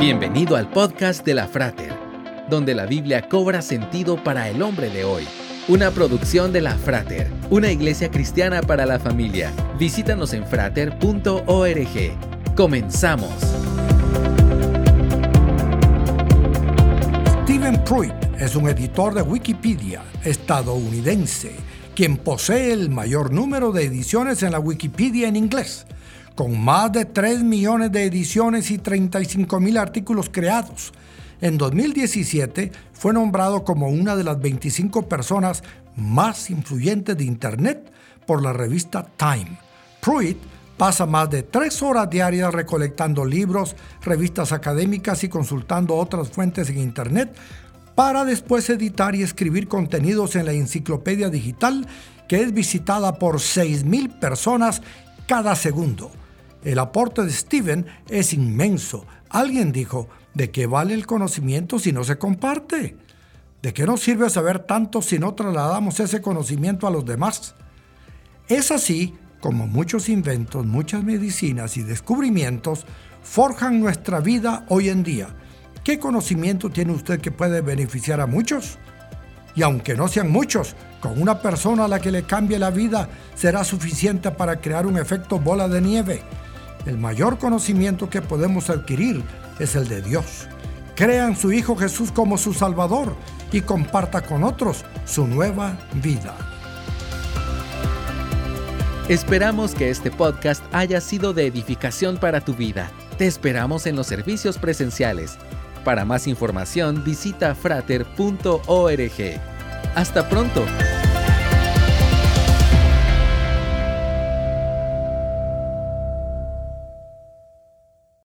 Bienvenido al podcast de la Frater, donde la Biblia cobra sentido para el hombre de hoy. Una producción de la Frater, una iglesia cristiana para la familia. Visítanos en frater.org. Comenzamos. Stephen Pruitt es un editor de Wikipedia estadounidense, quien posee el mayor número de ediciones en la Wikipedia en inglés con más de 3 millones de ediciones y 35 mil artículos creados. En 2017 fue nombrado como una de las 25 personas más influyentes de Internet por la revista Time. Pruitt pasa más de tres horas diarias recolectando libros, revistas académicas y consultando otras fuentes en Internet para después editar y escribir contenidos en la enciclopedia digital que es visitada por 6.000 personas cada segundo. El aporte de Steven es inmenso. Alguien dijo, ¿de qué vale el conocimiento si no se comparte? ¿De qué nos sirve saber tanto si no trasladamos ese conocimiento a los demás? Es así como muchos inventos, muchas medicinas y descubrimientos forjan nuestra vida hoy en día. ¿Qué conocimiento tiene usted que puede beneficiar a muchos? Y aunque no sean muchos, con una persona a la que le cambie la vida será suficiente para crear un efecto bola de nieve el mayor conocimiento que podemos adquirir es el de Dios. Crea en su Hijo Jesús como su Salvador y comparta con otros su nueva vida. Esperamos que este podcast haya sido de edificación para tu vida. Te esperamos en los servicios presenciales. Para más información visita frater.org. Hasta pronto.